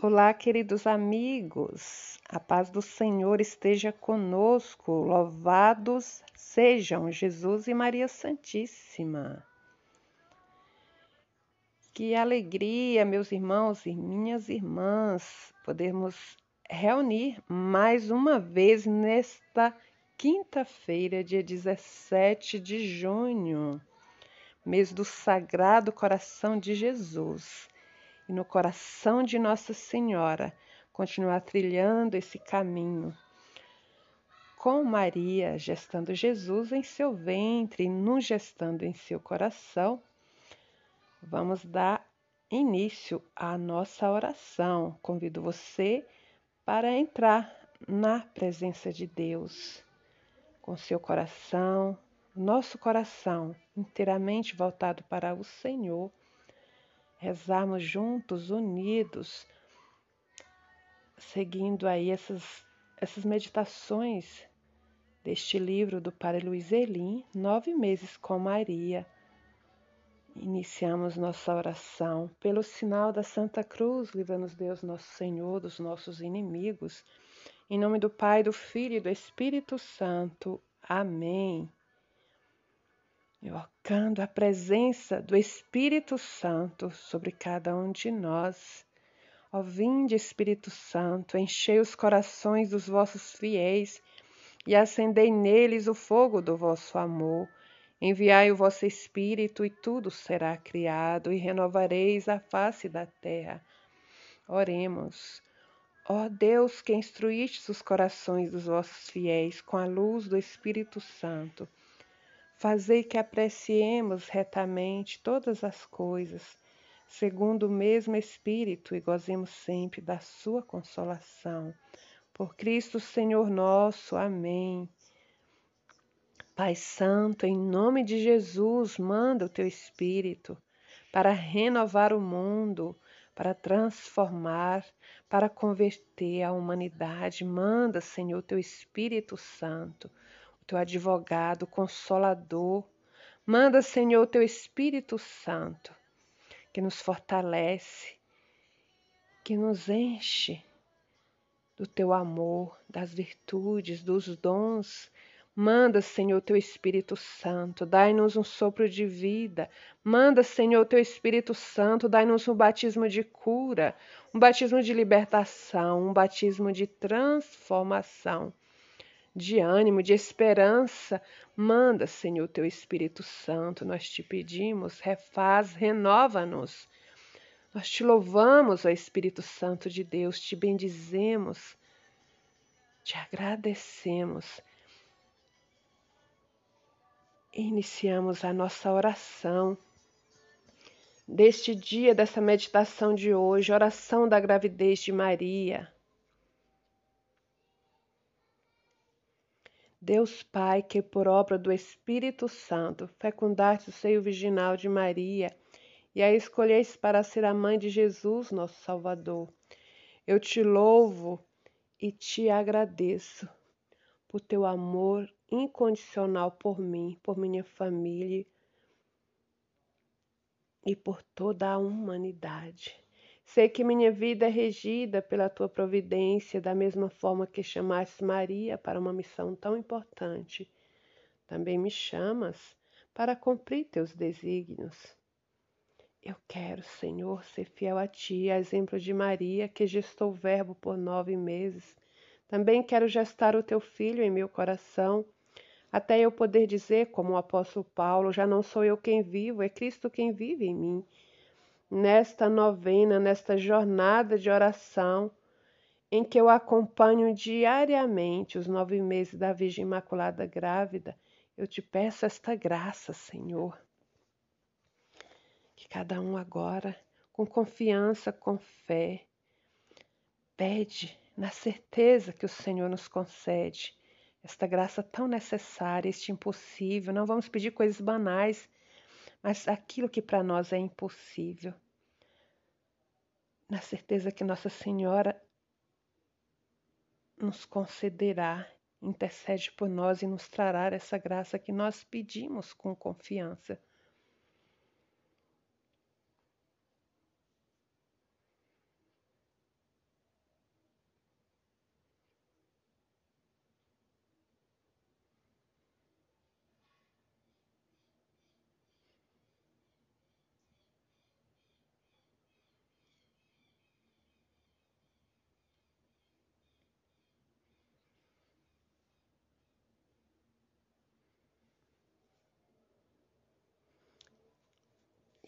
Olá, queridos amigos, a paz do Senhor esteja conosco. Louvados sejam Jesus e Maria Santíssima. Que alegria, meus irmãos e minhas irmãs, podermos reunir mais uma vez nesta quinta-feira, dia 17 de junho, mês do Sagrado Coração de Jesus e no coração de Nossa Senhora continuar trilhando esse caminho. Com Maria gestando Jesus em seu ventre e nos gestando em seu coração, vamos dar início à nossa oração. Convido você para entrar na presença de Deus, com seu coração, nosso coração inteiramente voltado para o Senhor rezarmos juntos, unidos, seguindo aí essas, essas meditações deste livro do Padre Luiz Elim, Nove Meses com Maria. Iniciamos nossa oração pelo sinal da Santa Cruz, livra-nos Deus Nosso Senhor dos nossos inimigos. Em nome do Pai, do Filho e do Espírito Santo. Amém invocando a presença do Espírito Santo sobre cada um de nós. Ó vinde, Espírito Santo, enchei os corações dos vossos fiéis e acendei neles o fogo do vosso amor. Enviai o vosso Espírito e tudo será criado e renovareis a face da terra. Oremos. Ó Deus, que instruíste os corações dos vossos fiéis com a luz do Espírito Santo, Fazei que apreciemos retamente todas as coisas, segundo o mesmo Espírito, e gozemos sempre da Sua consolação. Por Cristo Senhor nosso. Amém. Pai Santo, em nome de Jesus, manda o teu Espírito para renovar o mundo, para transformar, para converter a humanidade. Manda, Senhor, teu Espírito Santo teu advogado, consolador. Manda, Senhor, teu Espírito Santo, que nos fortalece, que nos enche do teu amor, das virtudes, dos dons. Manda, Senhor, teu Espírito Santo, dai-nos um sopro de vida. Manda, Senhor, teu Espírito Santo, dai-nos um batismo de cura, um batismo de libertação, um batismo de transformação de ânimo, de esperança. Manda, Senhor, teu Espírito Santo, nós te pedimos, refaz, renova-nos. Nós te louvamos, ó Espírito Santo de Deus, te bendizemos, te agradecemos. Iniciamos a nossa oração deste dia, dessa meditação de hoje, oração da gravidez de Maria. Deus Pai, que por obra do Espírito Santo fecundaste o seio virginal de Maria e a escolheste para ser a mãe de Jesus, nosso Salvador. Eu te louvo e te agradeço por teu amor incondicional por mim, por minha família e por toda a humanidade. Sei que minha vida é regida pela tua providência, da mesma forma que chamaste Maria para uma missão tão importante. Também me chamas para cumprir teus desígnios. Eu quero, Senhor, ser fiel a Ti, a exemplo de Maria, que gestou o Verbo por nove meses. Também quero gestar o Teu Filho em meu coração, até eu poder dizer, como o apóstolo Paulo: já não sou eu quem vivo, é Cristo quem vive em mim nesta novena, nesta jornada de oração, em que eu acompanho diariamente os nove meses da Virgem Imaculada Grávida, eu te peço esta graça, Senhor. Que cada um agora, com confiança, com fé, pede na certeza que o Senhor nos concede esta graça tão necessária, este impossível. Não vamos pedir coisas banais, mas aquilo que para nós é impossível. Na certeza que Nossa Senhora nos concederá, intercede por nós e nos trará essa graça que nós pedimos com confiança.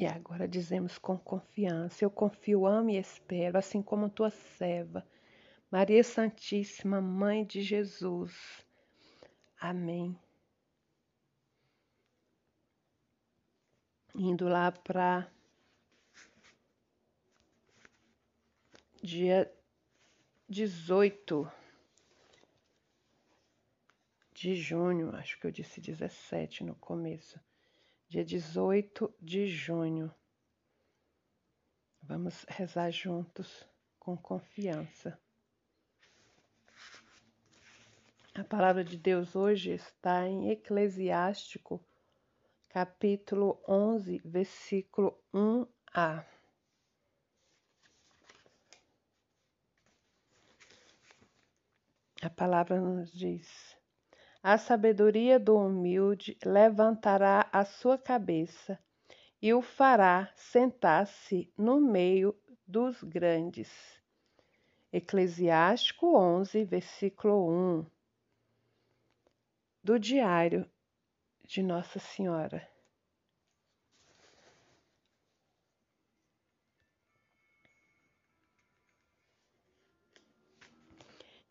E agora dizemos com confiança: Eu confio, amo e espero, assim como tua serva, Maria Santíssima, Mãe de Jesus. Amém. Indo lá para dia 18 de junho, acho que eu disse 17 no começo, dia 18 de junho. Vamos rezar juntos com confiança. A palavra de Deus hoje está em Eclesiástico, capítulo 11, versículo 1a. A palavra nos diz: A sabedoria do humilde levantará a sua cabeça e o fará sentar-se no meio dos grandes. Eclesiástico 11, versículo 1 do Diário de Nossa Senhora.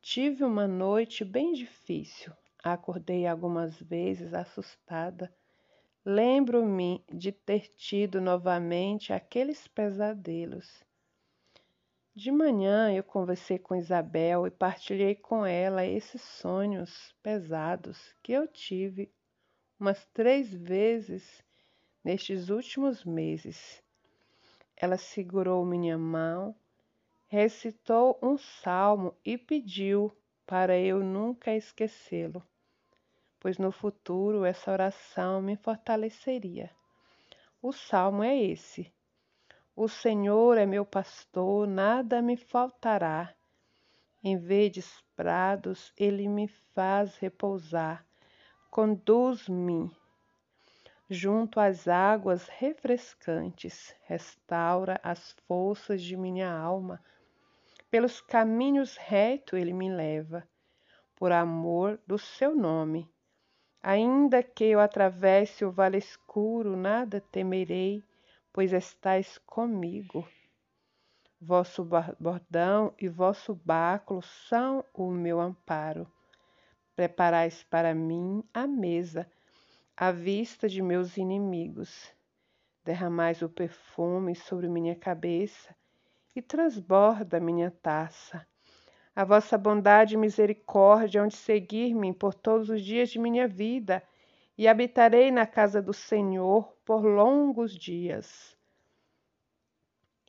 Tive uma noite bem difícil. Acordei algumas vezes assustada. Lembro-me de ter tido novamente aqueles pesadelos. De manhã eu conversei com Isabel e partilhei com ela esses sonhos pesados que eu tive umas três vezes nestes últimos meses. Ela segurou minha mão recitou um salmo e pediu para eu nunca esquecê-lo, pois no futuro essa oração me fortaleceria. O salmo é esse: O Senhor é meu pastor, nada me faltará. Em verdes prados ele me faz repousar, conduz-me junto às águas refrescantes, restaura as forças de minha alma pelos caminhos retos ele me leva, por amor do seu nome. Ainda que eu atravesse o vale escuro, nada temerei, pois estais comigo. Vosso bordão e vosso báculo são o meu amparo. Preparais para mim a mesa, à vista de meus inimigos. Derramais o perfume sobre minha cabeça e transborda minha taça. A vossa bondade e misericórdia hão de seguir-me por todos os dias de minha vida, e habitarei na casa do Senhor por longos dias.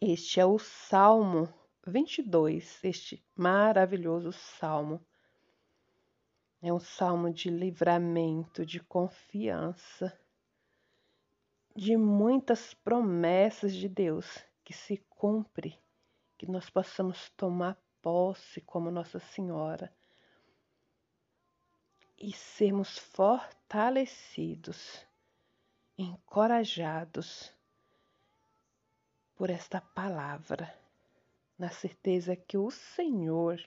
Este é o Salmo 22, este maravilhoso salmo. É um salmo de livramento, de confiança, de muitas promessas de Deus que se cumpre que nós possamos tomar posse como Nossa Senhora e sermos fortalecidos, encorajados por esta palavra, na certeza que o Senhor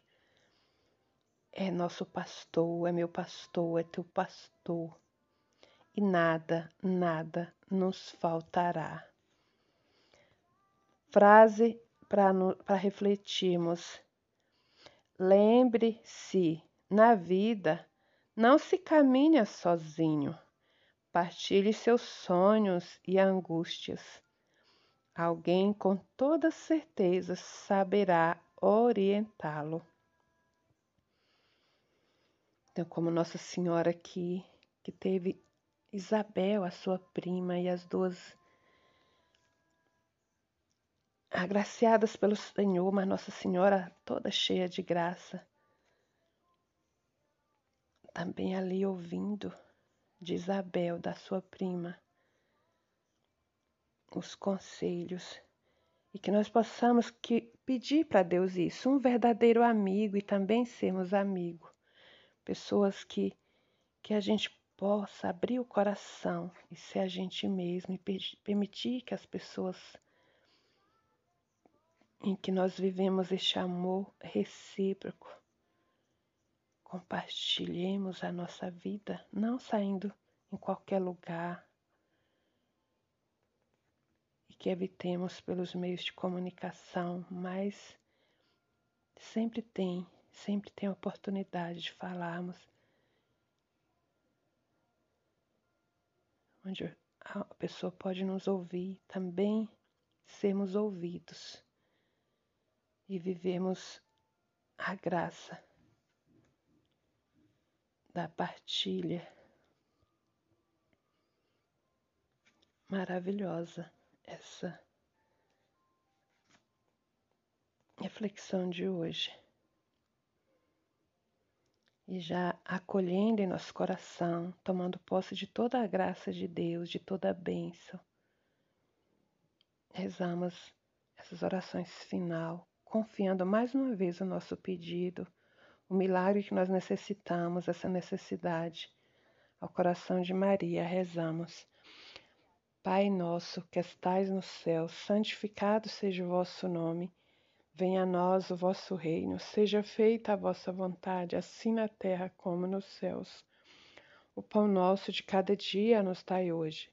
é nosso pastor, é meu pastor, é teu pastor, e nada, nada nos faltará. Frase para refletirmos. Lembre-se, na vida não se caminha sozinho. Partilhe seus sonhos e angústias. Alguém com toda certeza saberá orientá-lo. Então, como Nossa Senhora aqui, que teve Isabel, a sua prima, e as duas agraciadas pelo Senhor, mas Nossa Senhora toda cheia de graça. Também ali ouvindo de Isabel, da sua prima, os conselhos e que nós possamos que pedir para Deus isso, um verdadeiro amigo e também sermos amigos, pessoas que que a gente possa abrir o coração e ser a gente mesmo e permitir que as pessoas em que nós vivemos este amor recíproco. Compartilhemos a nossa vida, não saindo em qualquer lugar. que evitemos pelos meios de comunicação, mas sempre tem, sempre tem oportunidade de falarmos onde a pessoa pode nos ouvir, também sermos ouvidos e vivemos a graça da partilha maravilhosa essa reflexão de hoje. E já acolhendo em nosso coração, tomando posse de toda a graça de Deus, de toda a bênção, rezamos essas orações final, confiando mais uma vez o nosso pedido, o milagre que nós necessitamos, essa necessidade. Ao coração de Maria, rezamos. Pai nosso que estais no céu, santificado seja o vosso nome. Venha a nós o vosso reino, seja feita a vossa vontade, assim na terra como nos céus. O pão nosso de cada dia nos dai hoje.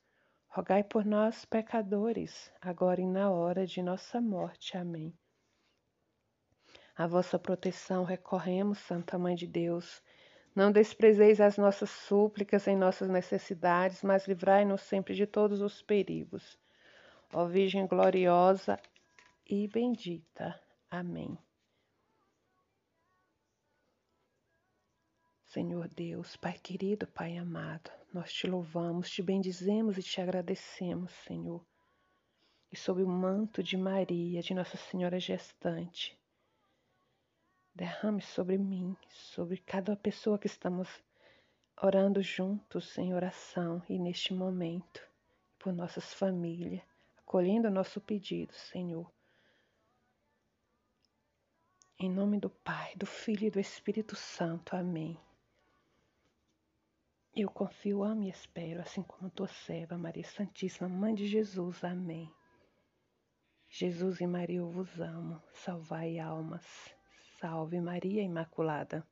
rogai por nós, pecadores, agora e na hora de nossa morte. Amém. A vossa proteção recorremos, Santa Mãe de Deus. Não desprezeis as nossas súplicas em nossas necessidades, mas livrai-nos sempre de todos os perigos ó Virgem gloriosa e bendita. Amém. Senhor Deus, Pai querido, Pai amado, nós te louvamos, te bendizemos e te agradecemos, Senhor. E sob o manto de Maria, de Nossa Senhora gestante, derrame sobre mim, sobre cada pessoa que estamos orando juntos em oração e neste momento, por nossas famílias, acolhendo o nosso pedido, Senhor. Em nome do Pai, do Filho e do Espírito Santo. Amém. Eu confio, amo e espero, assim como tua serva, Maria Santíssima, Mãe de Jesus. Amém. Jesus e Maria, eu vos amo. Salvai almas. Salve Maria Imaculada.